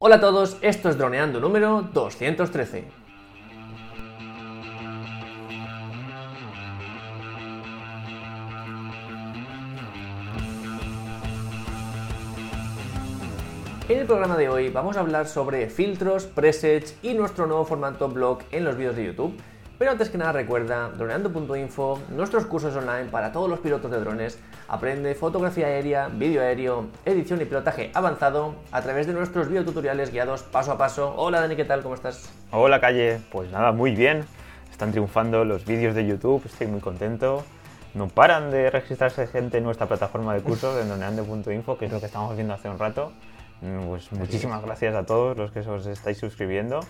Hola a todos, esto es Droneando número 213. En el programa de hoy vamos a hablar sobre filtros, presets y nuestro nuevo formato blog en los vídeos de YouTube. Pero antes que nada recuerda droneando.info, nuestros cursos online para todos los pilotos de drones. Aprende fotografía aérea, vídeo aéreo, edición y pilotaje avanzado a través de nuestros videotutoriales guiados paso a paso. Hola Dani, ¿qué tal? ¿Cómo estás? Hola Calle, pues nada, muy bien. Están triunfando los vídeos de YouTube, estoy muy contento. No paran de registrarse gente en nuestra plataforma de cursos en droneando.info, que es lo que estamos viendo hace un rato. Pues muchísimas gracias a todos los que os estáis suscribiendo.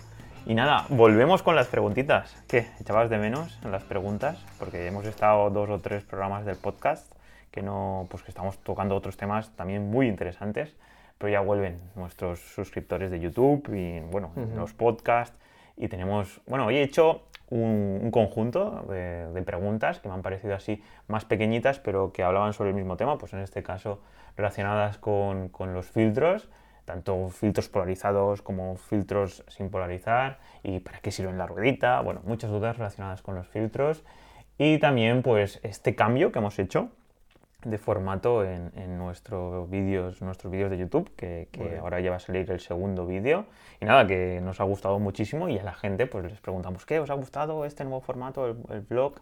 Y nada, volvemos con las preguntitas. ¿Qué? ¿Echabas de menos las preguntas? Porque hemos estado dos o tres programas del podcast que no, pues que estamos tocando otros temas también muy interesantes, pero ya vuelven nuestros suscriptores de YouTube y bueno, los podcasts y tenemos, bueno, hoy he hecho un, conjunto de, preguntas que me han parecido así más pequeñitas, pero que hablaban sobre el mismo tema, pues en este caso relacionadas con, con los filtros tanto filtros polarizados como filtros sin polarizar y para qué sirven la ruedita, bueno, muchas dudas relacionadas con los filtros y también pues este cambio que hemos hecho de formato en, nuestros vídeos nuestros vídeos de YouTube, que, ahora ya va a salir el segundo vídeo. Y nada, que nos ha gustado muchísimo y a la gente pues les preguntamos, ¿qué os ha gustado este nuevo formato, el, blog?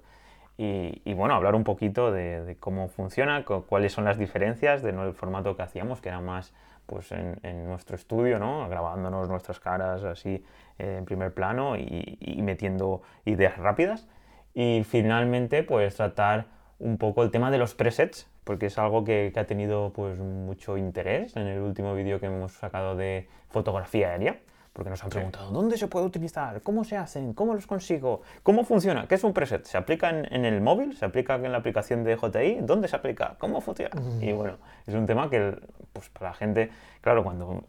Y, bueno, hablar un poquito de, cómo funciona, cuáles son las diferencias del formato que hacíamos, que era más pues en, nuestro estudio, ¿no? grabándonos nuestras caras así eh, en primer plano y, metiendo ideas rápidas. Y finalmente, pues tratar un poco el tema de los presets, porque es algo que, que ha tenido pues mucho interés en el último vídeo que hemos sacado de fotografía aérea porque nos han preguntado dónde se puede utilizar, cómo se hacen, cómo los consigo, cómo funciona, qué es un preset, se aplica en, el móvil, se aplica en la aplicación de JI, dónde se aplica, cómo funciona. Y bueno, es un tema que pues para la gente, claro, cuando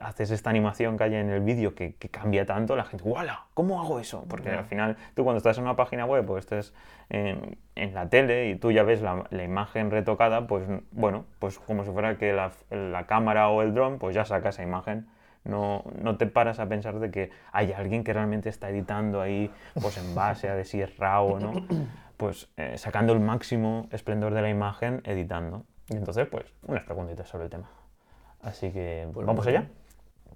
haces esta animación que hay en el vídeo que, cambia tanto, la gente, ¡wala! ¿Cómo hago eso? Porque al final tú cuando estás en una página web o estés en, la tele y tú ya ves la, imagen retocada, pues bueno, pues como si fuera que la, la cámara o el dron, pues ya saca esa imagen no, no, te paras a pensar de que hay alguien que realmente está editando ahí, pues en base a de si es RAW o no, pues eh, sacando el máximo esplendor de la imagen, editando. Y entonces, pues, unas preguntitas sobre el tema. Así que, pues ¿vamos allá?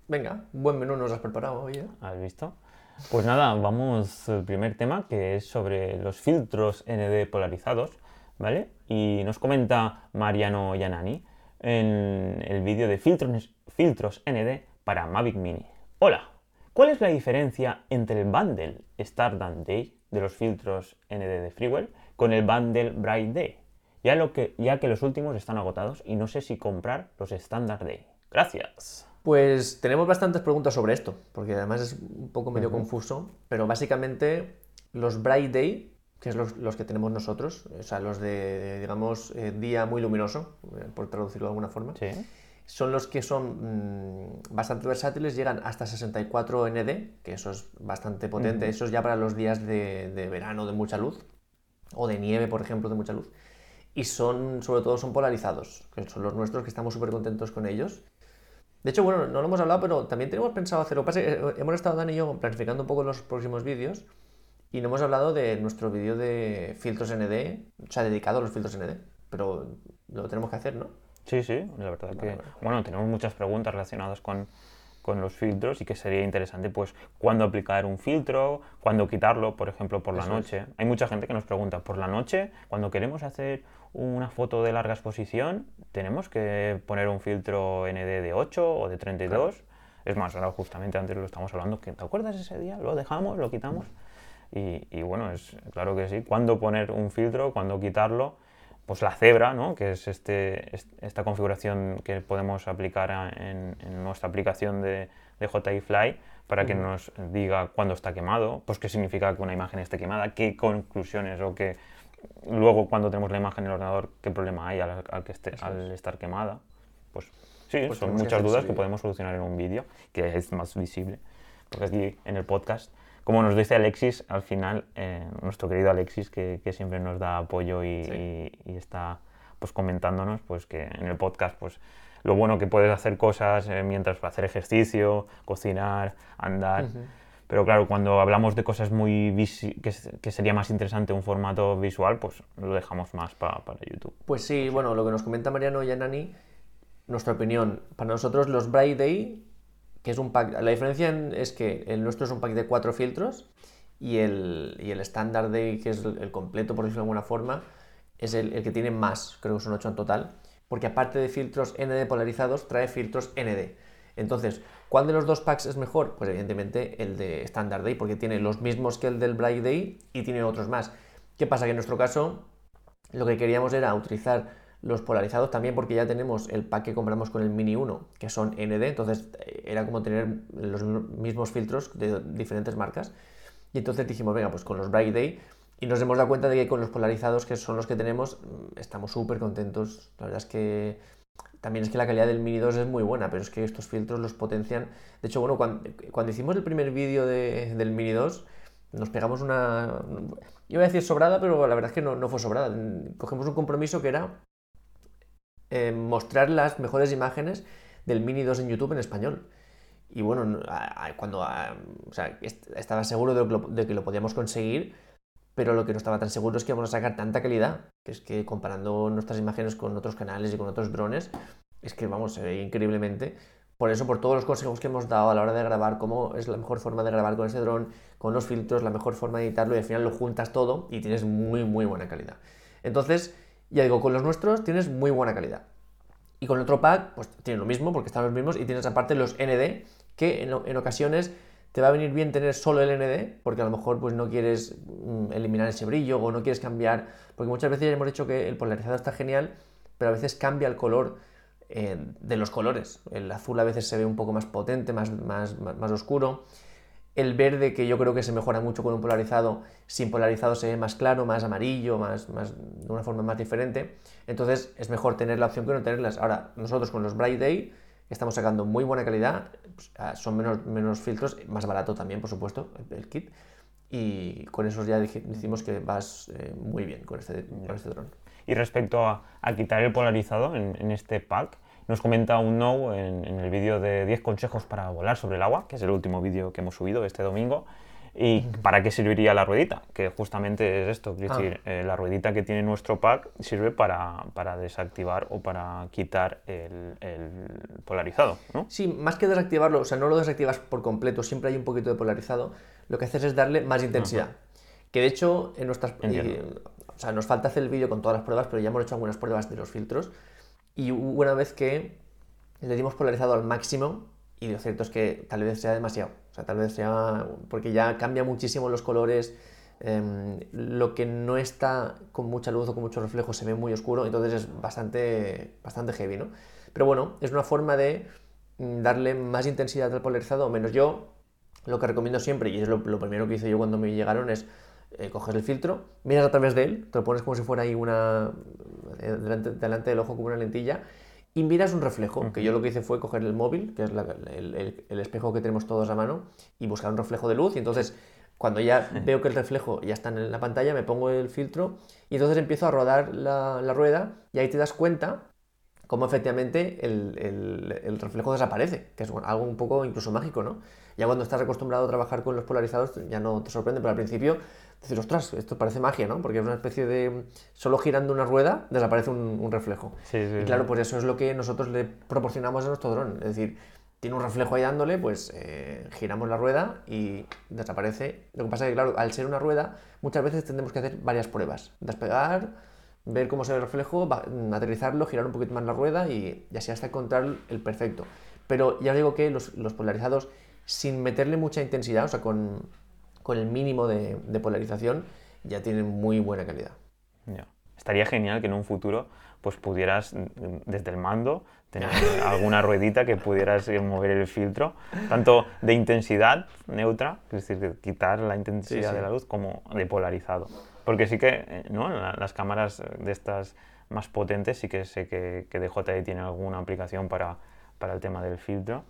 Venga, buen menú nos has preparado hoy, ¿eh? ¿Has visto? Pues nada, vamos al primer tema, que es sobre los filtros ND polarizados, ¿vale? Y nos comenta Mariano Yanani en el vídeo de filtros, filtros ND para Mavic Mini. Hola, ¿cuál es la diferencia entre el bundle Stardust Day de los filtros ND de Freewell con el bundle Bright Day? Ya, lo que, ya que los últimos están agotados y no sé si comprar los Standard Day. Gracias. Pues tenemos bastantes preguntas sobre esto, porque además es un poco medio confuso, pero básicamente los Bright Day, que es los, que tenemos nosotros, o sea, los de, digamos, eh, día muy luminoso, eh, por traducirlo de alguna forma, ¿Sí? Son los que son mm, bastante versátiles, llegan hasta 64 ND, que eso es bastante potente, eso es ya para los días de, verano de mucha luz, o de nieve, por ejemplo, de mucha luz, y son, sobre todo, son polarizados, que son los nuestros, que estamos súper contentos con ellos. De hecho, bueno, no lo hemos hablado, pero también tenemos pensado hacerlo. Hemos estado Dan y yo planificando un poco los próximos vídeos y no hemos hablado de nuestro vídeo de filtros ND, o sea, dedicado a los filtros ND, pero lo tenemos que hacer, ¿no? Sí, sí, la verdad que, bueno, tenemos muchas preguntas relacionadas con, los filtros y que sería interesante, pues, cuándo aplicar un filtro, cuándo quitarlo, por ejemplo, por la noche. Hay mucha gente que nos pregunta, por la noche, cuando queremos hacer una foto de larga exposición, ¿tenemos que poner un filtro ND de 8 o de 32? Es más, ahora justamente antes lo estamos hablando, que ¿te acuerdas ese día? Lo dejamos, lo quitamos. Y, y bueno, es claro que sí. ¿Cuándo poner un filtro? ¿Cuándo quitarlo? Pues la cebra, ¿no? que es este, esta configuración que podemos aplicar en, nuestra aplicación de, de JI Fly para que nos diga cuándo está quemado, pues qué significa que una imagen esté quemada, qué conclusiones o qué luego cuando tenemos la imagen en el ordenador, qué problema hay al, que esté, al estar quemada. Pues sí, pues son muchas dudas que podemos solucionar en un vídeo, que es más visible, porque aquí en el podcast como nos dice Alexis, al final, eh, nuestro querido Alexis, que, siempre nos da apoyo y, está pues comentándonos, pues que en el podcast pues lo bueno que puedes hacer cosas eh, mientras hacer ejercicio, cocinar, andar. Pero claro, cuando hablamos de cosas muy que, que, sería más interesante un formato visual, pues lo dejamos más para YouTube. Pues sí, bueno, lo que nos comenta Mariano y Anani, nuestra opinión, para nosotros los Bright Day, que es un pack, la diferencia es que el nuestro es un pack de cuatro filtros y el, y el Standard Day, que es el, completo, por decirlo de alguna forma, es el, el, que tiene más, creo que son ocho en total, porque aparte de filtros ND polarizados, trae filtros ND. Entonces, ¿cuál de los dos packs es mejor? Pues evidentemente el de Standard Day, porque tiene los mismos que el del Bright Day y tiene otros más. ¿Qué pasa? Que en nuestro caso lo que queríamos era utilizar los polarizados también porque ya tenemos el pack que compramos con el Mini 1, que son ND, entonces eh, era como tener los mismos filtros de diferentes marcas. Y entonces dijimos, venga, pues con los Bright Day, y nos hemos dado cuenta de que con los polarizados, que son los que tenemos, mm, estamos súper contentos. La verdad es que también es que la calidad del Mini 2 es muy buena, pero es que estos filtros los potencian. De hecho, bueno, cuando, hicimos el primer vídeo del Mini 2, nos pegamos una... Iba a decir sobrada, pero la verdad es que no, fue sobrada. Cogemos un compromiso que era eh, mostrar las mejores imágenes del Mini 2 en YouTube en español. Y bueno, cuando estaba seguro de que lo podíamos conseguir, pero lo que no estaba tan seguro es que vamos a sacar tanta calidad, que es que comparando nuestras imágenes con otros canales y con otros drones, es que vamos, ve increíblemente. Por eso, por todos los consejos que hemos dado a la hora de grabar, cómo es la mejor forma de grabar con ese dron, con los filtros, la mejor forma de editarlo y al final lo juntas todo y tienes muy, muy buena calidad. Entonces, ya digo, con los nuestros tienes muy buena calidad. Y con el otro pack, pues tiene lo mismo porque están los mismos y tienes aparte los ND, que en, en ocasiones te va a venir bien tener solo el ND, porque a lo mejor pues, no quieres mm, eliminar ese brillo o no quieres cambiar, porque muchas veces hemos dicho que el polarizado está genial, pero a veces cambia el color eh, de los colores. El azul a veces se ve un poco más potente, más, más, más, oscuro. El verde, que yo creo que se mejora mucho con un polarizado, sin polarizado se ve más claro, más amarillo, más, más, de una forma más diferente. Entonces es mejor tener la opción que no tenerlas. Ahora, nosotros con los Bright Day estamos sacando muy buena calidad, pues, ah, son menos, menos filtros, más barato también, por supuesto, el, kit. Y con eso ya decimos que vas eh, muy bien con este, con este dron. Y respecto a, quitar el polarizado en, este pack, nos comenta un no en, en el vídeo de 10 consejos para volar sobre el agua, que es el último vídeo que hemos subido este domingo. ¿Y para qué serviría la ruedita? Que justamente es esto, es decir, ah. eh, la ruedita que tiene nuestro pack sirve para, para desactivar o para quitar el, polarizado, ¿no? Sí, más que desactivarlo, o sea, no lo desactivas por completo, siempre hay un poquito de polarizado, lo que haces es darle más intensidad. Que de hecho, en nuestras... o sea, nos falta hacer el vídeo con todas las pruebas, pero ya hemos hecho algunas pruebas de los filtros y una vez que le dimos polarizado al máximo, y lo cierto es que tal vez sea demasiado. O sea, tal vez sea. porque ya cambia muchísimo los colores. Em, lo que no está con mucha luz o con mucho reflejo se ve muy oscuro, entonces es bastante, bastante heavy, ¿no? Pero bueno, es una forma de mm, darle más intensidad al polarizado menos. Yo lo que recomiendo siempre, y es lo, primero que hice yo cuando me llegaron, es eh, coger el filtro, miras a través de él, te lo pones como si fuera ahí una. Eh, delante, delante del ojo como una lentilla y miras un reflejo, que yo lo que hice fue coger el móvil, que es el, espejo que tenemos todos a mano, y buscar un reflejo de luz. Y entonces, cuando ya veo que el reflejo ya está en la pantalla, me pongo el filtro y entonces empiezo a rodar la, la rueda y ahí te das cuenta cómo efectivamente el, reflejo desaparece, que es algo un poco incluso mágico, ¿no? Ya cuando estás acostumbrado a trabajar con los polarizados ya no te sorprende, pero al principio dices, ostras, esto parece magia, ¿no? Porque es una especie de... Solo girando una rueda desaparece un, reflejo. y claro, pues eso es lo que nosotros le proporcionamos a nuestro dron. Es decir, tiene un reflejo ahí dándole, pues eh, giramos la rueda y desaparece. Lo que pasa es que, claro, al ser una rueda, muchas veces tendremos que hacer varias pruebas. Despegar, ver cómo se ve el reflejo, aterrizarlo, girar un poquito más la rueda y, así hasta encontrar el perfecto. Pero ya os digo que los, los polarizados, sin meterle mucha intensidad, o sea, con, con el mínimo de, polarización, ya tienen muy buena calidad. Estaría genial que en un futuro pues pudieras mm, desde el mando tener alguna ruedita que pudieras eh, mover el filtro, tanto de intensidad neutra, es decir, quitar la intensidad de la luz, como de polarizado. Porque sí que, eh, ¿no? Las cámaras de estas más potentes sí que sé que, que DJI tiene alguna aplicación para, para el tema del filtro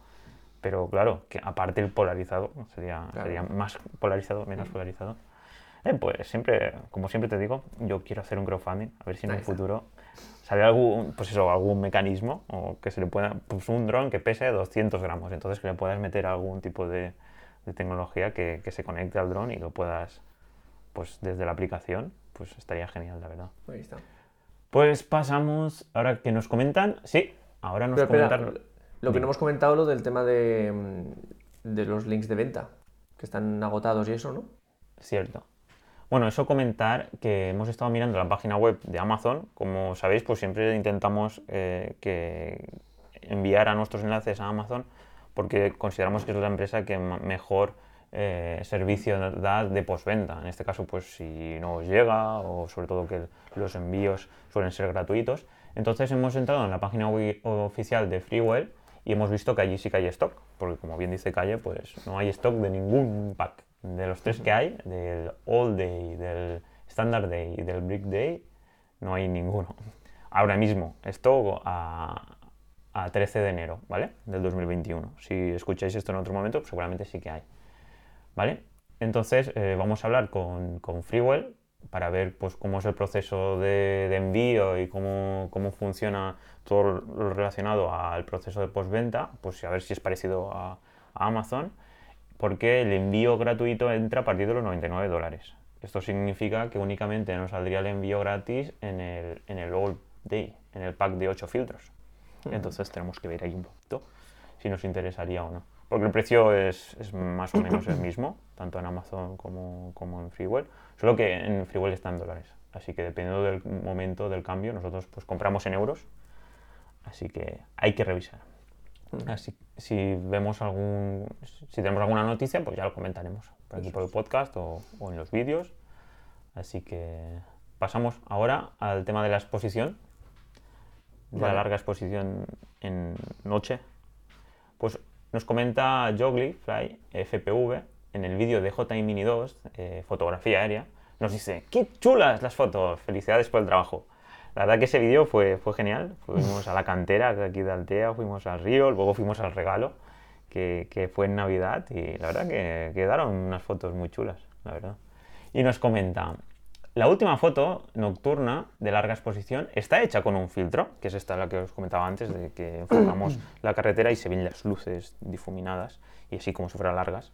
pero claro, que aparte el polarizado, sería, sería más polarizado, menos polarizado. Eh, pues siempre, como siempre te digo, yo quiero hacer un crowdfunding, a ver si en Ahí el está. futuro sale algún, pues eso, algún mecanismo o que se le pueda, pues un dron que pese 200 gramos, entonces que le puedas meter algún tipo de, de tecnología que, que se conecte al dron y lo puedas, pues desde la aplicación, pues estaría genial, la verdad. Ahí está. Pues pasamos, ahora que nos comentan, sí, ahora nos comentan... lo que no hemos comentado, lo del tema de, mm, de los links de venta, que están agotados y eso, ¿no? Cierto. Bueno, eso comentar que hemos estado mirando la página web de Amazon. Como sabéis, pues siempre intentamos eh, que enviar a nuestros enlaces a Amazon porque consideramos que es la empresa que mejor eh, servicio da de postventa. En este caso, pues si no os llega o sobre todo que los envíos suelen ser gratuitos. Entonces hemos entrado en la página web oficial de Freewell y hemos visto que allí sí que hay stock, porque como bien dice Calle, pues no hay stock de ningún pack. De los tres que hay, del All Day, del Standard Day y del Brick Day, no hay ninguno. Ahora mismo, stock a, a 13 de enero, ¿vale? Del 2021. Si escucháis esto en otro momento, pues seguramente sí que hay. ¿Vale? Entonces eh, vamos a hablar con, con Freewell para ver pues, cómo es el proceso de, de envío y cómo, cómo funciona todo lo relacionado al proceso de postventa, pues a ver si es parecido a, a Amazon, porque el envío gratuito entra a partir de los 99 dólares. Esto significa que únicamente nos saldría el envío gratis en el, en el All Day, en el pack de 8 filtros. Entonces tenemos que ver ahí un poquito si nos interesaría o no. Porque el precio es, es más o menos el mismo, tanto en Amazon como, como en Freewell, solo que en Freewell está en dólares. Así que dependiendo del momento del cambio, nosotros pues compramos en euros. Así que hay que revisar. Así si vemos algún, si tenemos alguna noticia, pues ya lo comentaremos por aquí por el podcast o, o en los vídeos. Así que pasamos ahora al tema de la exposición, de la larga exposición en noche. Pues nos comenta Jogly Fly FPV en el vídeo de JI Mini 2, eh, fotografía aérea. Nos dice: ¡Qué chulas las fotos! Felicidades por el trabajo. La verdad que ese vídeo fue, fue genial. Fuimos a la cantera de aquí de Altea, fuimos al río, luego fuimos al regalo, que, que fue en Navidad, y la verdad que quedaron unas fotos muy chulas, la verdad. Y nos comenta, la última foto nocturna de larga exposición está hecha con un filtro, que es esta la que os comentaba antes, de que enfocamos la carretera y se ven las luces difuminadas, y así como si fueran largas.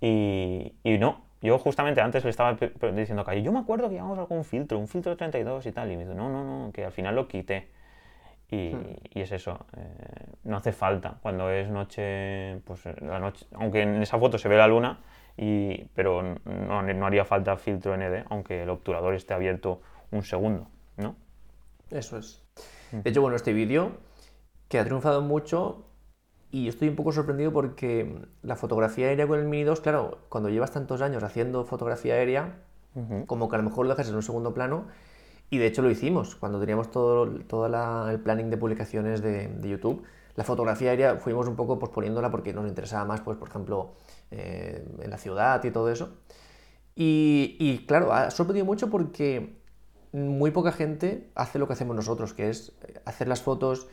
Y, y no, yo justamente antes le estaba diciendo a Cayo, yo me acuerdo que llevamos algún filtro, un filtro de 32 y tal, y me dice, no, no, no, que al final lo quité. Y, y es eso, eh, no hace falta. Cuando es noche, pues la noche, aunque en esa foto se ve la luna, y, pero no, no haría falta filtro ND, aunque el obturador esté abierto un segundo, ¿no? Eso es. De hecho, bueno, este vídeo que ha triunfado mucho y estoy un poco sorprendido porque la fotografía aérea con el Mini 2, claro, cuando llevas tantos años haciendo fotografía aérea, como que a lo mejor lo dejas en un segundo plano y de hecho lo hicimos cuando teníamos todo, todo la- el planning de publicaciones de, de YouTube. La fotografía aérea fuimos un poco posponiéndola porque nos interesaba más, pues, por ejemplo, eh, en la ciudad y todo eso. Y, y, claro, ha sorprendido mucho porque muy poca gente hace lo que hacemos nosotros, que es hacer las fotos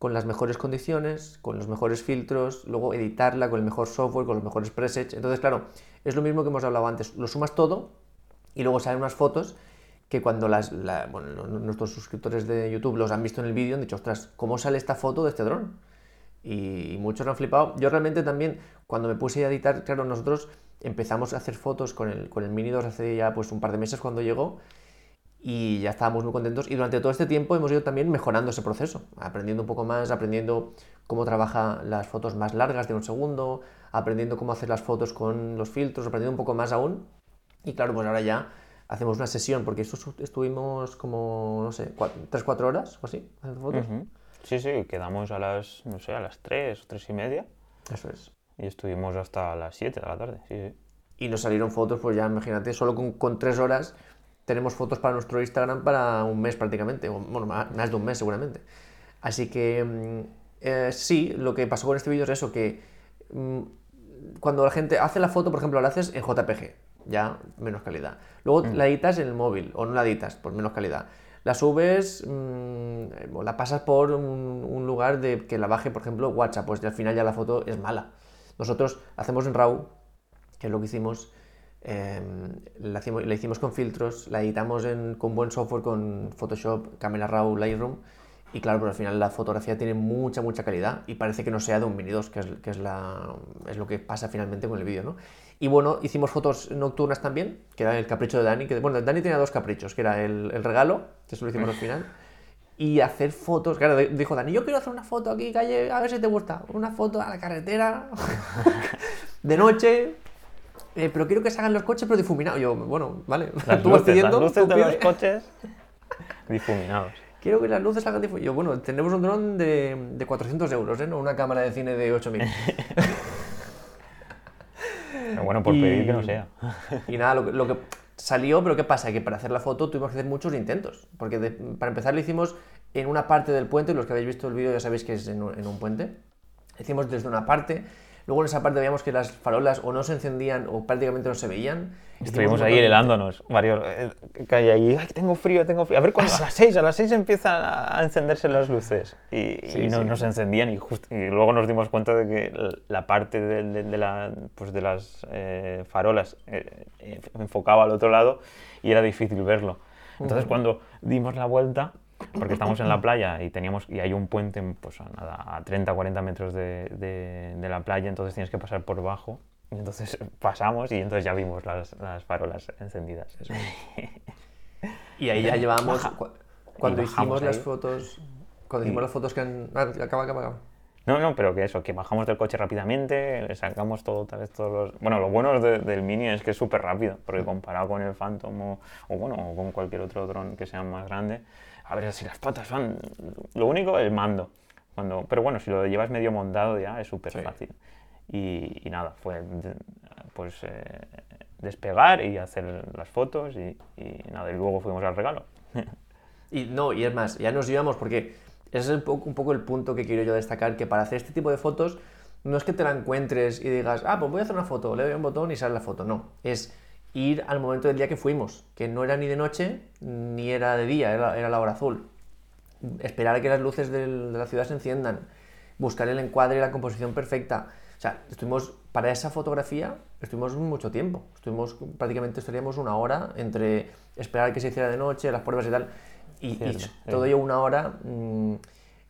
con las mejores condiciones, con los mejores filtros, luego editarla con el mejor software, con los mejores presets. Entonces, claro, es lo mismo que hemos hablado antes. Lo sumas todo y luego salen unas fotos que cuando las, nuestros suscriptores de YouTube los han visto en el vídeo han dicho, ostras, ¿cómo sale esta foto de este dron? Y, y muchos han flipado. Yo realmente también, cuando me puse a editar, claro, nosotros empezamos a hacer fotos con el, con el Mini 2 hace ya pues un par de meses cuando llegó y ya estábamos muy contentos y durante todo este tiempo hemos ido también mejorando ese proceso, aprendiendo un poco más, aprendiendo cómo trabaja las fotos más largas de un segundo, aprendiendo cómo hacer las fotos con los filtros, aprendiendo un poco más aún y claro, pues ahora ya hacemos una sesión porque esto estu- estuvimos como, no sé, 3-4 horas o así haciendo fotos. Ujú. Sí, sí, quedamos a las, no sé, a las 3 o 3 y media Eso es. y estuvimos hasta las 7 de la tarde, sí, sí. Y nos salieron fotos, pues ya imagínate, solo con, con tres horas tenemos fotos para nuestro Instagram para un mes prácticamente, o, bueno, más de un mes seguramente. Así que mm, eh, sí, lo que pasó con este vídeo es eso, que mm, cuando la gente hace la foto, por ejemplo, la haces en JPG, ya menos calidad. Luego la editas en el móvil, o no la editas, por menos calidad. La subes, mm, la pasas por un, lugar de que la baje, por ejemplo, WhatsApp, pues al final ya la foto es mala. Nosotros hacemos en RAW, que es lo que hicimos, em, la, hicimos, la hicimos con filtros, la editamos con buen software, con Photoshop, Camera Raw, Lightroom. Y claro, pero al final la fotografía tiene mucha, mucha calidad y parece que no sea de un Mini 2, que es, la, lo que pasa finalmente con el vídeo, ¿no? Y bueno, hicimos fotos nocturnas también, que era el capricho de Dani. Que, bueno, Dani tenía dos caprichos, que era el, el regalo, que eso lo hicimos al final, y hacer fotos. Claro, dijo Dani, yo quiero hacer una foto aquí, calle, a ver si te gusta. Una foto a la carretera, de noche, eh, pero quiero que se hagan los coches, pero difuminados. Yo, bueno, vale, Las tú vas luces, pidiendo, las luces de los coches difuminados. Quiero que las luces salgan difuminadas. Yo, bueno, tenemos un dron de, de 400 euros, ¿eh? No una cámara de cine de 8000. Pero bueno, por Y- pedir que no sea. Y nada, lo que, lo que salió, pero ¿qué pasa? Que para hacer la foto tuvimos que hacer muchos intentos. Porque de- para empezar lo hicimos en una parte del puente, los que habéis visto el vídeo ya sabéis que es en un, en un puente. Hicimos desde una parte, luego en esa parte veíamos que las farolas o no se encendían o prácticamente no se veían. Estuvimos ahí helándonos, varios, eh, hay ahí, ay, tengo frío, tengo frío. A ver, cuando, a las 6, a las 6 empiezan a encenderse las luces. Y, Sí, y no, sí. no se encendían y, just- y luego nos dimos cuenta de que la parte de, de- de la, pues de las eh, farolas eh, enfocaba al otro lado y era difícil verlo. Entonces cuando dimos la vuelta, porque estamos en la playa y teníamos y hay un puente pues a, nada, a 30 40 metros de, de- de la playa, entonces tienes que pasar por bajo. Y entonces pasamos y entonces ya vimos las, las farolas encendidas. Y ahí ya cu- Cuando hicimos las fotos. Cuando hicimos Y- las fotos que han. ah, acaba, acaba, acaba. No, no, pero que eso, que bajamos del coche rápidamente, le sacamos todo, tal vez todos los... Bueno, lo bueno de- del Mini es que es súper rápido, porque comparado con el Phantom o, o bueno, o con cualquier otro dron que sea más grande, a ver si las patas van... Lo único, el mando. Cuando, pero bueno, si lo llevas medio montado ya es súper Sí. fácil. Y, y nada, fue pues eh, despegar y hacer las fotos y, y nada, y luego fuimos al regalo. Y no, y es más, ya nos íbamos porque ese es un poco, un poco el punto que quiero yo destacar, que para hacer este tipo de fotos no es que te la encuentres y digas, ah, pues voy a hacer una foto, le doy a un botón y sale la foto, no, es ir al momento del día que fuimos, que no era ni de noche ni era de día, era, la hora azul. Esperar a que las luces de la ciudad se enciendan, buscar el encuadre y la composición perfecta. O sea, estuvimos, para esa fotografía, estuvimos mucho tiempo. Estuvimos, prácticamente estaríamos una hora entre esperar que se hiciera de noche, las pruebas y tal. Y, y Cierto, todo ello una hora, mm,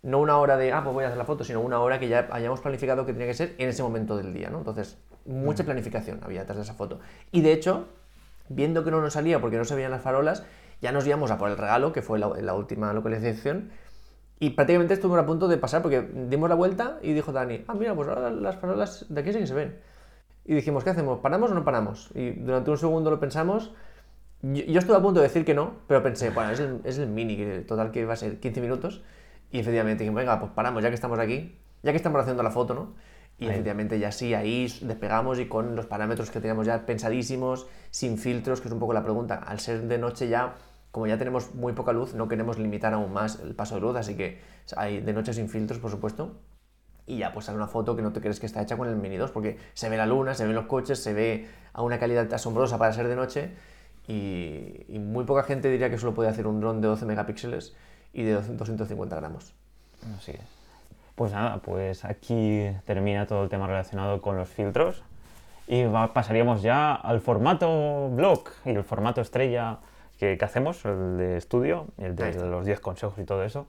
no una hora de, ah, pues voy a hacer la foto, sino una hora que ya hayamos planificado que tenía que ser en ese momento del día, ¿no? Entonces, mucha planificación había detrás de esa foto. Y de hecho, viendo que no nos salía porque no se veían las farolas, ya nos íbamos a por el regalo, que fue la, la última localización, y prácticamente estuvimos a punto de pasar porque dimos la vuelta y dijo Dani, ah, mira, pues ahora las farolas de aquí sí que se ven. Y dijimos, ¿qué hacemos? ¿Paramos o no paramos? Y durante un segundo lo pensamos. Yo, yo estuve a punto de decir que no, pero pensé, bueno, es el, es el mini, que total que va a ser 15 minutos. Y efectivamente dijimos, venga, pues paramos, ya que estamos aquí, ya que estamos haciendo la foto, ¿no? Y Ahí. efectivamente ya sí, ahí despegamos y con los parámetros que teníamos ya pensadísimos, sin filtros, que es un poco la pregunta. Al ser de noche ya, como ya tenemos muy poca luz, no queremos limitar aún más el paso de luz, así que hay de noche sin filtros, por supuesto. Y ya pues sale una foto que no te crees que está hecha con el Mini 2, porque se ve la luna, se ven los coches, se ve a una calidad asombrosa para ser de noche. Y, y muy poca gente diría que solo puede hacer un dron de 12 megapíxeles y de 250 gramos. Así es. Pues nada, pues aquí termina todo el tema relacionado con los filtros y va- pasaríamos ya al formato blog y el formato estrella que, que hacemos, el de estudio, el de los 10 consejos y todo eso,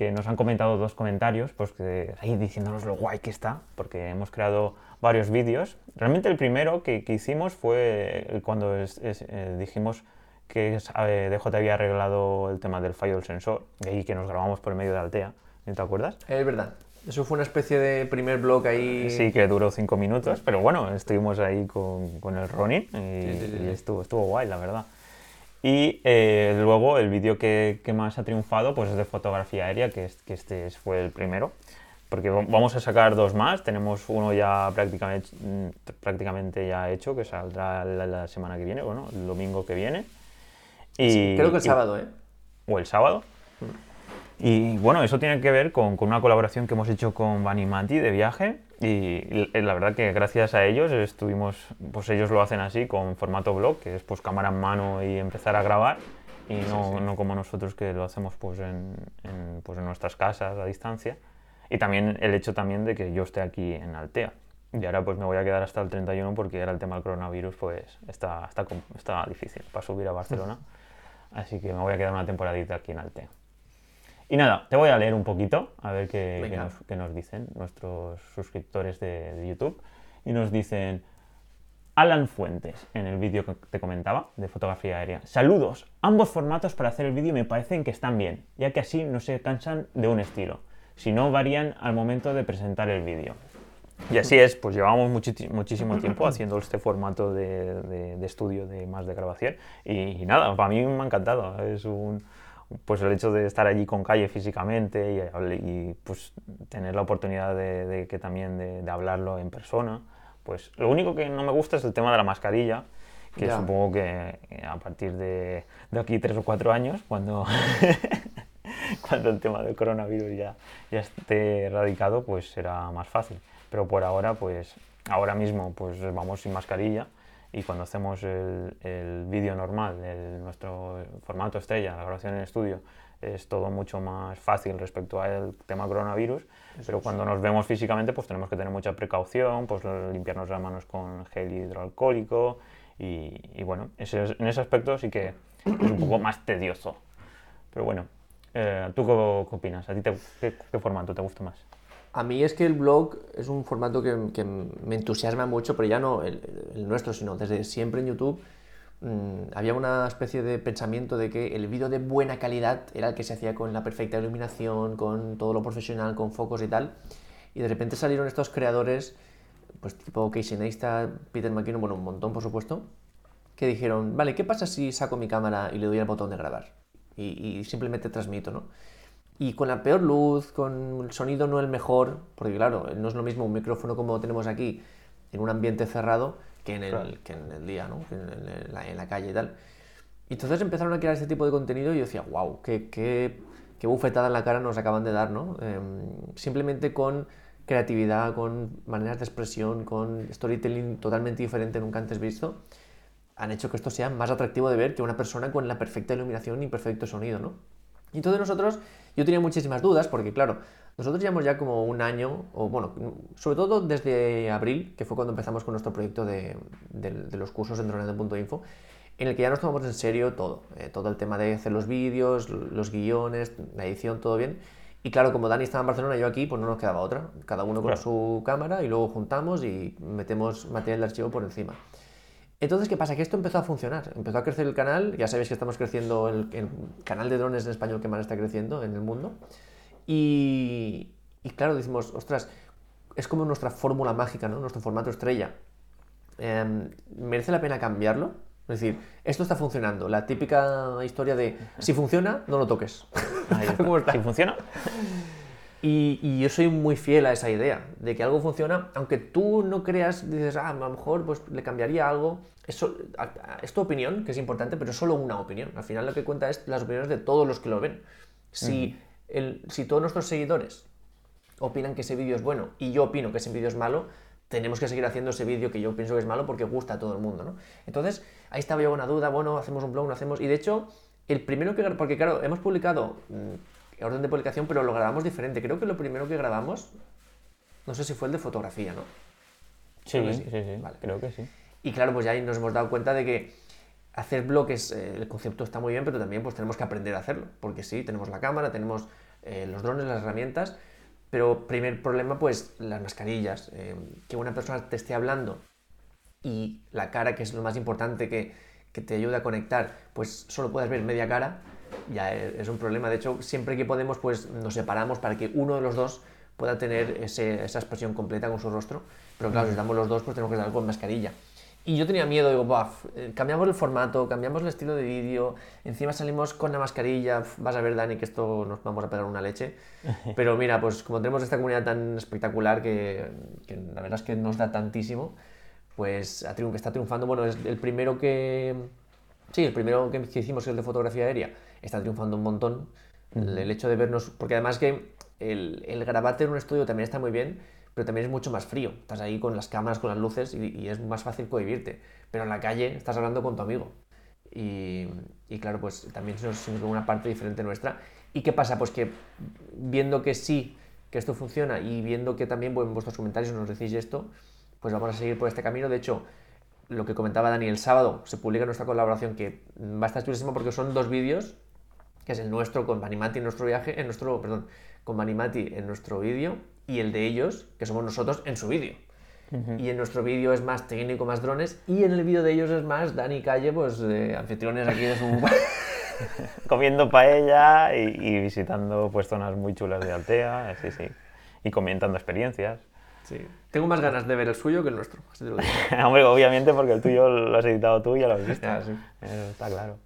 que nos han comentado dos comentarios, pues que ahí diciéndonos lo guay que está, porque hemos creado varios vídeos. Realmente el primero que, que hicimos fue cuando es- es, eh, dijimos que eh, DJ había arreglado el tema del fallo del sensor, y ahí que nos grabamos por medio de Altea, ¿no ¿te acuerdas? Es verdad. Eso fue una especie de primer blog ahí. Sí, que duró cinco minutos, pero bueno, estuvimos ahí con, con el Ronin y, Sí, sí, sí, y estuvo, estuvo guay, la verdad. Y eh, luego el vídeo que, que más ha triunfado pues es de fotografía aérea, que, es- que este es- fue el primero. Porque va- vamos a sacar dos más, tenemos uno ya prácticamente, mm, prácticamente ya hecho, que saldrá la, la semana que viene, bueno, el domingo que viene. Y, Sí, creo que el y- sábado, ¿eh? o el sábado. Y bueno, eso tiene que ver con, con una colaboración que hemos hecho con Vanimati de viaje y l- la verdad que gracias a ellos estuvimos, pues ellos lo hacen así con formato blog, que es pues cámara en mano y empezar a grabar y no, no como nosotros que lo hacemos pues en, en, pues en nuestras casas a distancia. Y también el hecho también de que yo esté aquí en Altea. Y ahora pues me voy a quedar hasta el 31 porque ahora el tema del coronavirus pues está, está, está difícil para subir a Barcelona. Así que me voy a quedar una temporadita aquí en Alte. Y nada, te voy a leer un poquito, a ver qué, qué, nos, dicen nuestros suscriptores de, de, YouTube. Y nos dicen, Alan Fuentes, en el vídeo que te comentaba, de fotografía aérea. Saludos, ambos formatos para hacer el vídeo me parecen que están bien, ya que así no se cansan de un estilo, si no varían al momento de presentar el vídeo. Y así es, pues llevamos muchísimo tiempo haciendo este formato de, estudio de más de grabación y, nada, para mí me ha encantado. Es un, pues el hecho de estar allí con calle físicamente y, pues tener la oportunidad de, que también de, hablarlo en persona. Pues lo único que no me gusta es el tema de la mascarilla, que supongo que a partir de, aquí tres o cuatro años, cuando, cuando el tema del coronavirus ya, ya esté erradicado, pues será más fácil pero por ahora, pues ahora mismo pues vamos sin mascarilla y cuando hacemos el, el vídeo normal, el, nuestro formato estrella, la grabación en estudio, es todo mucho más fácil respecto al tema coronavirus, pero cuando nos vemos físicamente pues tenemos que tener mucha precaución, pues limpiarnos las manos con gel hidroalcohólico y, bueno, ese, en ese aspecto sí que es un poco más tedioso. Pero bueno, eh, ¿tú qué, opinas? ¿A ti qué, qué formato te gusta más? A mí es que el blog es un formato que, me entusiasma mucho, pero ya no el, nuestro, sino desde siempre en YouTube mm, había una especie de pensamiento de que el vídeo de buena calidad era el que se hacía con la perfecta iluminación, con todo lo profesional, con focos y tal. Y de repente salieron estos creadores, pues tipo Casey Neistat, Peter McKinnon, bueno, un montón por supuesto, que dijeron, vale, ¿qué pasa si saco mi cámara y le doy al botón de grabar? Y, y simplemente transmito, ¿no? Y con la peor luz, con el sonido no el mejor, porque claro, no es lo mismo un micrófono como tenemos aquí en un ambiente cerrado que en el, que en el día, ¿no? en, la, en, la, calle y tal. Y entonces empezaron a crear este tipo de contenido y yo decía, wow, qué, qué, qué bufetada en la cara nos acaban de dar, ¿no? Em, simplemente con creatividad, con maneras de expresión, con storytelling totalmente diferente nunca antes visto, han hecho que esto sea más atractivo de ver que una persona con la perfecta iluminación y perfecto sonido, ¿no? Y entonces nosotros, yo tenía muchísimas dudas porque claro, nosotros llevamos ya como un año, o bueno, sobre todo desde abril, que fue cuando empezamos con nuestro proyecto de, los cursos en droneo.info, en el que ya nos tomamos en serio todo, eh, todo el tema de hacer los vídeos, los guiones, la edición, todo bien. Y claro, como Dani estaba en Barcelona y yo aquí, pues no nos quedaba otra. Cada uno con su cámara y luego juntamos y metemos material de archivo por encima. Entonces, ¿qué pasa? Que esto empezó a funcionar, empezó a crecer el canal, ya sabéis que estamos creciendo el, el canal de drones en español que más está creciendo en el mundo. Y, y claro, decimos, ostras, es como nuestra fórmula mágica, ¿no? Nuestro formato estrella. Em, ¿Merece la pena cambiarlo? Es decir, esto está funcionando. La típica historia de si funciona, no lo toques. ¿Cómo está? Si funciona. Y, yo soy muy fiel a esa idea, de que algo funciona, aunque tú no creas, dices, ah, a lo mejor pues, le cambiaría algo. Eso, es tu opinión, que es importante, pero es solo una opinión. Al final lo que cuenta es las opiniones de todos los que lo ven. Si, el, si todos nuestros seguidores opinan que ese vídeo es bueno y yo opino que ese vídeo es malo, tenemos que seguir haciendo ese vídeo que yo pienso que es malo porque gusta a todo el mundo, ¿no? Entonces, ahí estaba yo una duda, bueno, hacemos un blog, no hacemos... Y de hecho, el primero que... Porque claro, hemos publicado mm, orden de publicación, pero lo grabamos diferente. Creo que lo primero que grabamos, no sé si fue el de fotografía, ¿no? Sí, sí, sí, creo que sí. Y claro, pues ya ahí nos hemos dado cuenta de que hacer bloques, eh, el concepto está muy bien, pero también pues tenemos que aprender a hacerlo. Porque sí, tenemos la cámara, tenemos eh, los drones, las herramientas, pero primer problema, pues las mascarillas. Eh, que una persona te esté hablando y la cara, que es lo más importante que, que te ayuda a conectar, pues solo puedes ver media cara ya es un problema. De hecho, siempre que podemos, pues nos separamos para que uno de los dos pueda tener esa expresión completa con su rostro. Pero claro, si estamos los dos, pues tenemos que estar con mascarilla. Y yo tenía miedo, digo, Buf, eh, cambiamos el formato, cambiamos el estilo de vídeo, encima salimos con la mascarilla, vas a ver, Dani, que esto nos vamos a pegar una leche. Pero mira, pues como tenemos esta comunidad tan espectacular que, la verdad es que nos da tantísimo, pues está triunfando. Bueno, es el primero que... Sí, el primero que, hicimos, el de fotografía aérea, está triunfando un montón. El, hecho de vernos, porque además que el, el, grabarte en un estudio también está muy bien, pero también es mucho más frío. Estás ahí con las cámaras, con las luces y, es más fácil cohibirte. Pero en la calle estás hablando con tu amigo. Y, y claro, pues también es una parte diferente nuestra. ¿Y qué pasa? Pues que viendo que sí, que esto funciona y viendo que también en vuestros comentarios nos decís esto, pues vamos a seguir por este camino. De hecho, lo que comentaba Dani, el sábado se publica nuestra colaboración que va a estar chulísimo porque son dos vídeos, que es el nuestro con Manimati en nuestro viaje, en nuestro, perdón, con Manimati en nuestro vídeo y el de ellos, que somos nosotros, en su vídeo. Y en nuestro vídeo es más técnico, más drones, y en el vídeo de ellos es más Dani Calle, pues anfitriones aquí de su... Comiendo paella y, y visitando pues zonas muy chulas de Altea, sí, sí. Y comentando experiencias. Sí. Tengo más ganas de ver el suyo que el nuestro. Hombre, obviamente porque el tuyo lo has editado tú y ya lo has visto. está claro.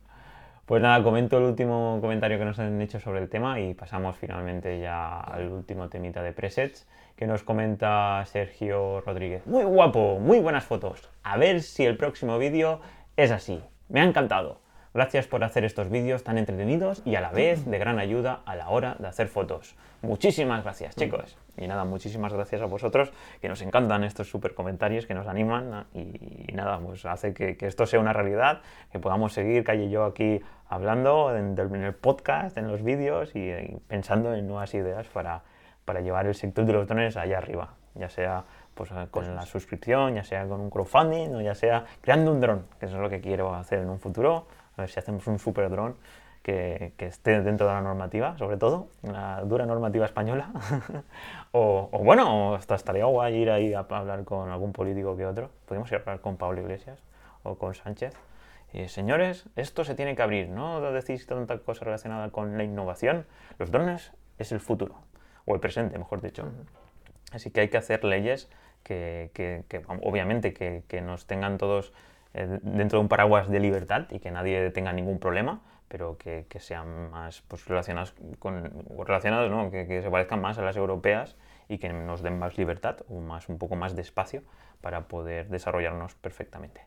Pues nada, comento el último comentario que nos han hecho sobre el tema y pasamos finalmente ya al último temita de presets que nos comenta Sergio Rodríguez. Muy guapo, muy buenas fotos. A ver si el próximo vídeo es así. Me ha encantado. Gracias por hacer estos vídeos tan entretenidos y a la vez de gran ayuda a la hora de hacer fotos. Muchísimas gracias, chicos. Y nada, muchísimas gracias a vosotros, que nos encantan estos super comentarios, que nos animan y, nada, pues hace que, esto sea una realidad, que podamos seguir, Calle y yo, aquí hablando en, el podcast, en los vídeos y, pensando en nuevas ideas para, para llevar el sector de los drones allá arriba, ya sea pues con la suscripción, ya sea con un crowdfunding o ya sea creando un dron, que eso es lo que quiero hacer en un futuro a ver si hacemos un super dron que, esté dentro de la normativa, sobre todo, la dura normativa española. o, bueno, hasta estaría guay ir ahí a, hablar con algún político que otro. Podríamos ir a hablar con Pablo Iglesias o con Sánchez. Y, señores, esto se tiene que abrir, ¿no decís tanta cosa relacionada con la innovación. Los drones es el futuro, o el presente, mejor dicho. Así que hay que hacer leyes que, que obviamente, que, nos tengan todos dentro de un paraguas de libertad y que nadie tenga ningún problema, pero que, sean más pues, relacionados, con, relacionados ¿no? que, se parezcan más a las europeas y que nos den más libertad o más, un poco más de espacio para poder desarrollarnos perfectamente.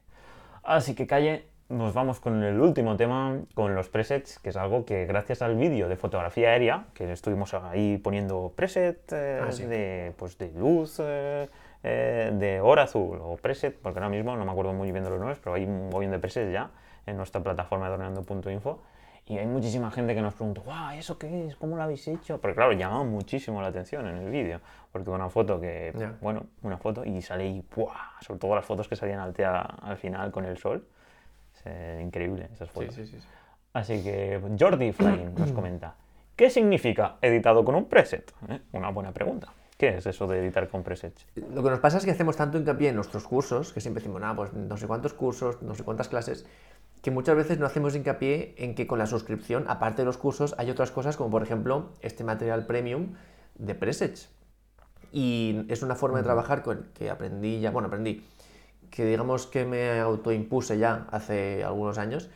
Así que calle, nos vamos con el último tema, con los presets, que es algo que gracias al vídeo de fotografía aérea, que estuvimos ahí poniendo presets eh, ah, de, pues, de luz, eh, eh, de hora azul o preset, porque ahora mismo no me acuerdo muy bien de los nombres, pero hay un montón de presets ya en nuestra plataforma de dorneando.info. Y hay muchísima gente que nos pregunta, guau, ¿eso qué es? ¿Cómo lo habéis hecho? Porque claro, llamaba muchísimo la atención en el vídeo. Porque una foto que, bueno, una foto y sale y ¡buah! Sobre todo las fotos que salían al, al final con el sol. Es increíble esas fotos. Sí, sí, sí, Así que Jordi Flame nos comenta, ¿qué significa editado con un preset? ¿Eh? Una buena pregunta. ¿Qué es eso de editar con presets? Lo que nos pasa es que hacemos tanto hincapié en nuestros cursos, que siempre decimos, nada, pues no sé cuántos cursos, no sé cuántas clases, que muchas veces no hacemos hincapié en que con la suscripción, aparte de los cursos, hay otras cosas como por ejemplo este material premium de presets. Y es una forma de trabajar con, que aprendí ya, bueno, aprendí, que digamos que me autoimpuse ya hace algunos años,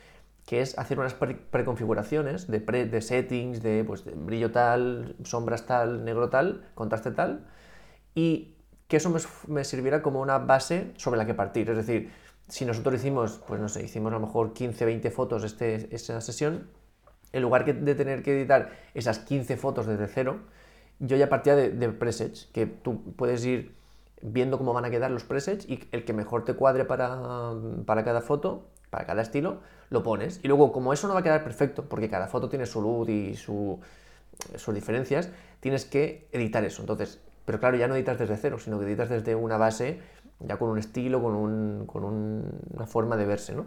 que es hacer unas preconfiguraciones de, de settings, de, pues, brillo tal, sombras tal, negro tal, contraste tal, y que eso me, sirviera como una base sobre la que partir. Es decir, si nosotros hicimos, pues no sé, hicimos a lo mejor 15, 20 fotos este, esa sesión, en lugar de tener que editar esas 15 fotos desde cero, yo ya partía de, de presets, que tú puedes ir viendo cómo van a quedar los presets y el que mejor te cuadre para, para cada foto, para cada estilo, lo pones. Y luego, como eso no va a quedar perfecto, porque cada foto tiene su luz y su, sus diferencias, tienes que editar eso. Entonces, pero claro, ya no editas desde cero, sino que editas desde una base, ya con un estilo, con, un, con una forma de verse, ¿no?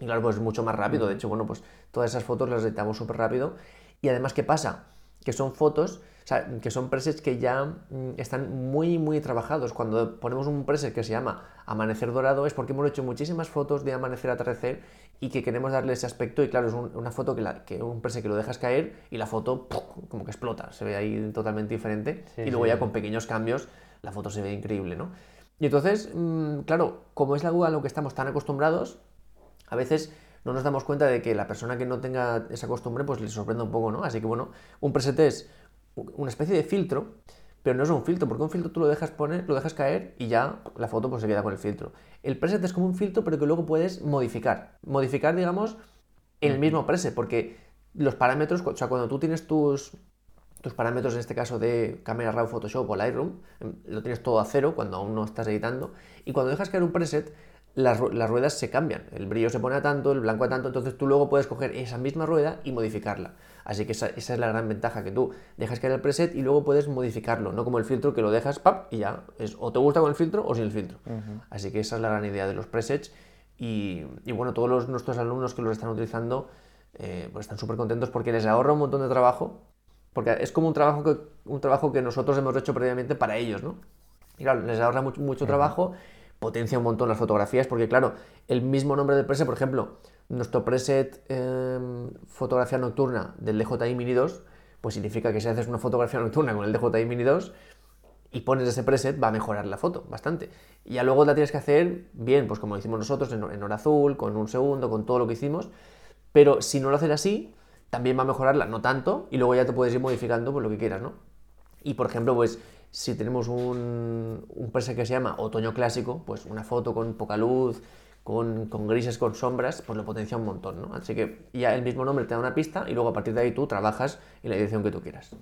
Y claro, pues es mucho más rápido. De hecho, bueno, pues todas esas fotos las editamos súper rápido. Y además, ¿qué pasa? Que son fotos sea, que son presets que ya mm, están muy, muy trabajados. Cuando ponemos un preset que se llama Amanecer Dorado es porque hemos hecho muchísimas fotos de amanecer, atardecer y que queremos darle ese aspecto. Y claro, es una foto que, la, que un preset que lo dejas caer y la foto como que explota. Se ve ahí totalmente diferente. y luego ya con pequeños cambios la foto se ve increíble, ¿no? Y entonces, mm, claro, como es algo a lo que estamos tan acostumbrados, a veces no nos damos cuenta de que la persona que no tenga esa costumbre, pues le sorprende un poco, ¿no? Así que bueno, un preset es una especie de filtro, pero no es un filtro, porque un filtro tú lo dejas poner, lo dejas caer y ya la foto pues se queda con el filtro. El preset es como un filtro, pero que luego puedes modificar. Modificar, digamos, el mismo preset, porque los parámetros, o sea, cuando tú tienes tus, tus parámetros, en este caso de Camera Raw, Photoshop o Lightroom, em, lo tienes todo a cero cuando aún no estás editando, y cuando dejas caer un preset, las, las ruedas se cambian. El brillo se pone a tanto, el blanco a tanto, entonces tú luego puedes coger esa misma rueda y modificarla. Así que esa, esa es la gran ventaja, que tú dejas caer el preset y luego puedes modificarlo, no como el filtro que lo dejas, ¡pap! y ya. Es, o te gusta con el filtro o sin el filtro. Así que esa es la gran idea de los presets. Y, y bueno, todos los, nuestros alumnos que los están utilizando eh, pues están súper contentos porque les ahorra un montón de trabajo. Porque es como un trabajo que, un trabajo que nosotros hemos hecho previamente para ellos, ¿no? Y claro, les ahorra mucho, mucho trabajo, potencia un montón las fotografías, porque claro, el mismo nombre del preset, por ejemplo, nuestro preset eh, fotografía nocturna del DJI Mini 2, pues significa que si haces una fotografía nocturna con el DJI Mini 2 y pones ese preset, va a mejorar la foto bastante. Y ya luego la tienes que hacer bien, pues como hicimos nosotros, en, en hora azul, con un segundo, con todo lo que hicimos, pero si no lo haces así, también va a mejorarla, no tanto, y luego ya te puedes ir modificando pues, lo que quieras, ¿no? Y por ejemplo, pues si tenemos un, un que se llama otoño clásico, pues una foto con poca luz, con, con grises, con sombras, pues lo potencia un montón, ¿no? Así que ya el mismo nombre te da una pista y luego a partir de ahí tú trabajas en la edición que tú quieras.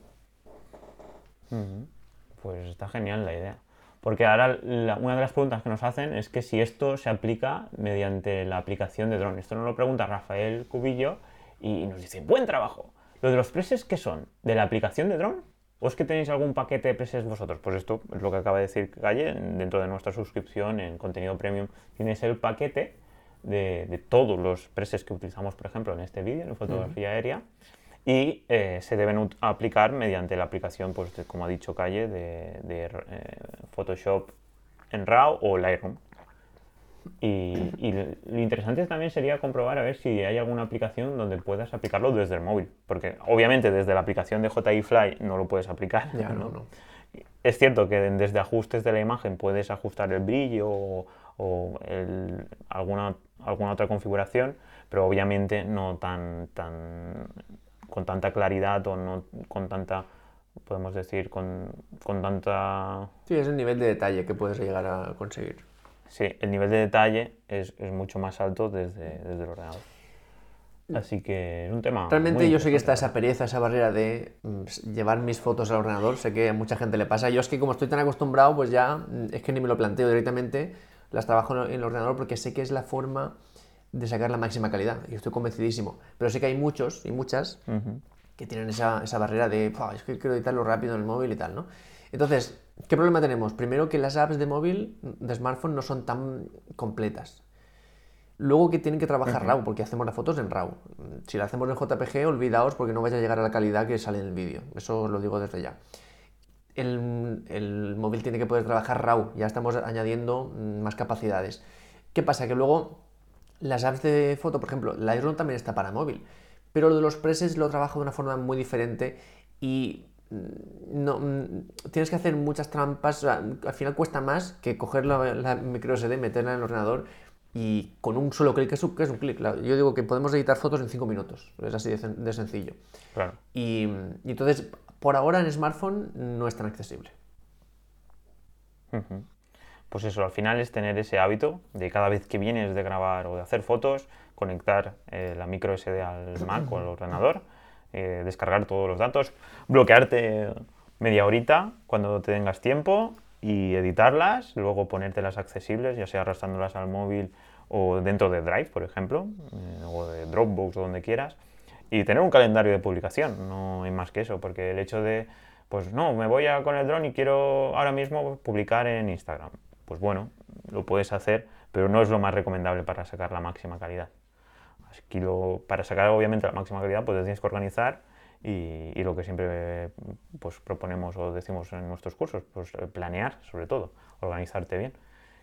Pues está genial la idea. Porque ahora una de las preguntas que nos hacen es que si esto se aplica mediante la aplicación de drone. Esto nos lo pregunta Rafael Cubillo y nos dice, buen trabajo. ¿Lo de los presets qué son? ¿De la aplicación de drone? ¿O es que tenéis algún paquete de presets vosotros? Pues esto es lo que acaba de decir Calle, dentro de nuestra suscripción en contenido premium tienes el paquete de, de todos los presets que utilizamos, por ejemplo, en este vídeo, en fotografía aérea, y eh, se deben aplicar mediante la aplicación, pues, de- como ha dicho Calle, de, de, eh, Photoshop en RAW o Lightroom. Y, y lo interesante también sería comprobar a ver si hay alguna aplicación donde puedas aplicarlo desde el móvil. Porque obviamente desde la aplicación de JI Fly no lo puedes aplicar. Ya, no, no. Es cierto que desde ajustes de la imagen puedes ajustar el brillo o, o el- alguna, alguna otra configuración, pero obviamente no tan, tan con tanta claridad o no con tanta, podemos decir, con, con tanta... Sí, es el nivel de detalle que puedes llegar a conseguir. Sí, el nivel de detalle es, es mucho más alto desde, desde el ordenador. Así que es un tema... Realmente yo sé que está esa pereza, esa barrera de mm, llevar mis fotos al ordenador. Sé que a mucha gente le pasa. Yo es que como estoy tan acostumbrado, pues ya mm, es que ni me lo planteo directamente. Las trabajo en el ordenador porque sé que es la forma de sacar la máxima calidad. Y estoy convencidísimo. Pero sé que hay muchos y muchas Ujú. que tienen esa, esa barrera de, "Pua, es que quiero editarlo rápido en el móvil y tal, ¿no? Entonces, ¿qué problema tenemos? Primero que las apps de móvil, de smartphone, no son tan completas. Luego que tienen que trabajar RAW, porque hacemos las fotos en RAW. Si la hacemos en JPG, olvidaos porque no vais a llegar a la calidad que sale en el vídeo. Eso os lo digo desde ya. El, el móvil tiene que poder trabajar RAW, ya estamos añadiendo mm, más capacidades. ¿Qué pasa? Que luego las apps de foto, por ejemplo, Lightroom también está para móvil, pero lo de los presets lo trabajo de una forma muy diferente y no, mm, tienes que hacer muchas trampas, o sea, al final cuesta más que coger la, la micro SD, meterla en el ordenador y con un solo clic, que es un, que es un clic, yo digo que podemos editar fotos en 5 minutos, es así de, sen- de sencillo. Claro. Y, y entonces, por ahora en smartphone no es tan accesible. Pues eso, al final es tener ese hábito de cada vez que vienes de grabar o de hacer fotos, conectar eh, la micro SD al Mac o al ordenador, eh, descargar todos los datos, bloquearte media horita cuando te tengas tiempo y editarlas, luego ponértelas accesibles, ya sea arrastrándolas al móvil o dentro de Drive, por ejemplo, eh, o de Dropbox o donde quieras, y tener un calendario de publicación, no hay más que eso, porque el hecho de, pues no, me voy a con el dron y quiero ahora mismo publicar en Instagram. Pues bueno, lo puedes hacer, pero no es lo más recomendable para sacar la máxima calidad. Aquí lo- para sacar obviamente la máxima calidad, pues te tienes que organizar y, y lo que siempre pues, proponemos o decimos en nuestros cursos, pues eh, planear sobre todo, organizarte bien.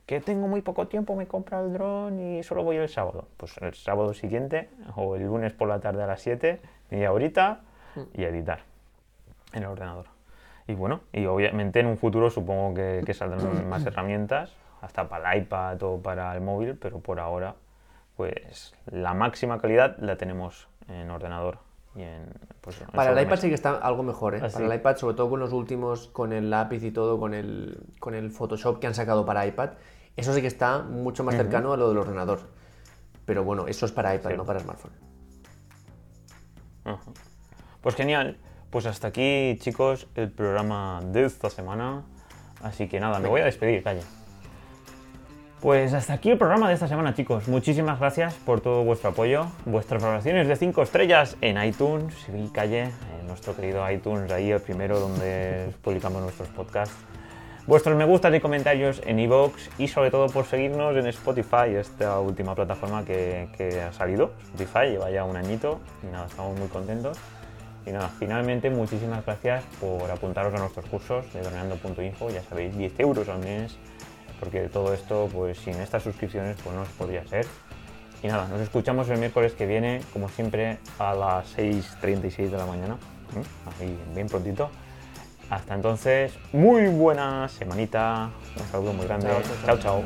Que tengo muy poco tiempo, me compro el dron y solo voy el sábado. Pues el sábado siguiente o el lunes por la tarde a las 7, media horita y a editar en el ordenador. Y bueno, y obviamente en un futuro supongo que, que saldrán más herramientas, hasta para el iPad o para el móvil, pero por ahora, pues la máxima calidad la tenemos en ordenador y en. Pues, en Para el iPad sí que está algo mejor, ¿eh? Ah, Para el iPad, sobre todo con los últimos, con el lápiz y todo, con el, con el Photoshop que han sacado para iPad, eso sí que está mucho más cercano a lo del ordenador. Pero bueno, eso es para iPad, no para smartphone. Pues genial. Pues hasta aquí, chicos, el programa de esta semana. Así que nada, me voy a despedir, calle. Pues hasta aquí el programa de esta semana, chicos. Muchísimas gracias por todo vuestro apoyo, vuestras valoraciones de 5 estrellas en iTunes y Calle, en nuestro querido iTunes, ahí el primero donde publicamos nuestros podcasts. Vuestros me gustas y comentarios en iVoox y sobre todo por seguirnos en Spotify, esta última plataforma que, que ha salido. Spotify lleva ya un añito y nada, estamos muy contentos. Y nada, finalmente muchísimas gracias por apuntaros a nuestros cursos de doneando.info, ya sabéis, 10 euros al mes porque todo esto, pues sin estas suscripciones, pues no se podría ser. Y nada, nos escuchamos el miércoles que viene, como siempre, a las 6.36 de la mañana, así bien prontito. Hasta entonces, muy buena semanita, un saludo muy grande, chao. chao.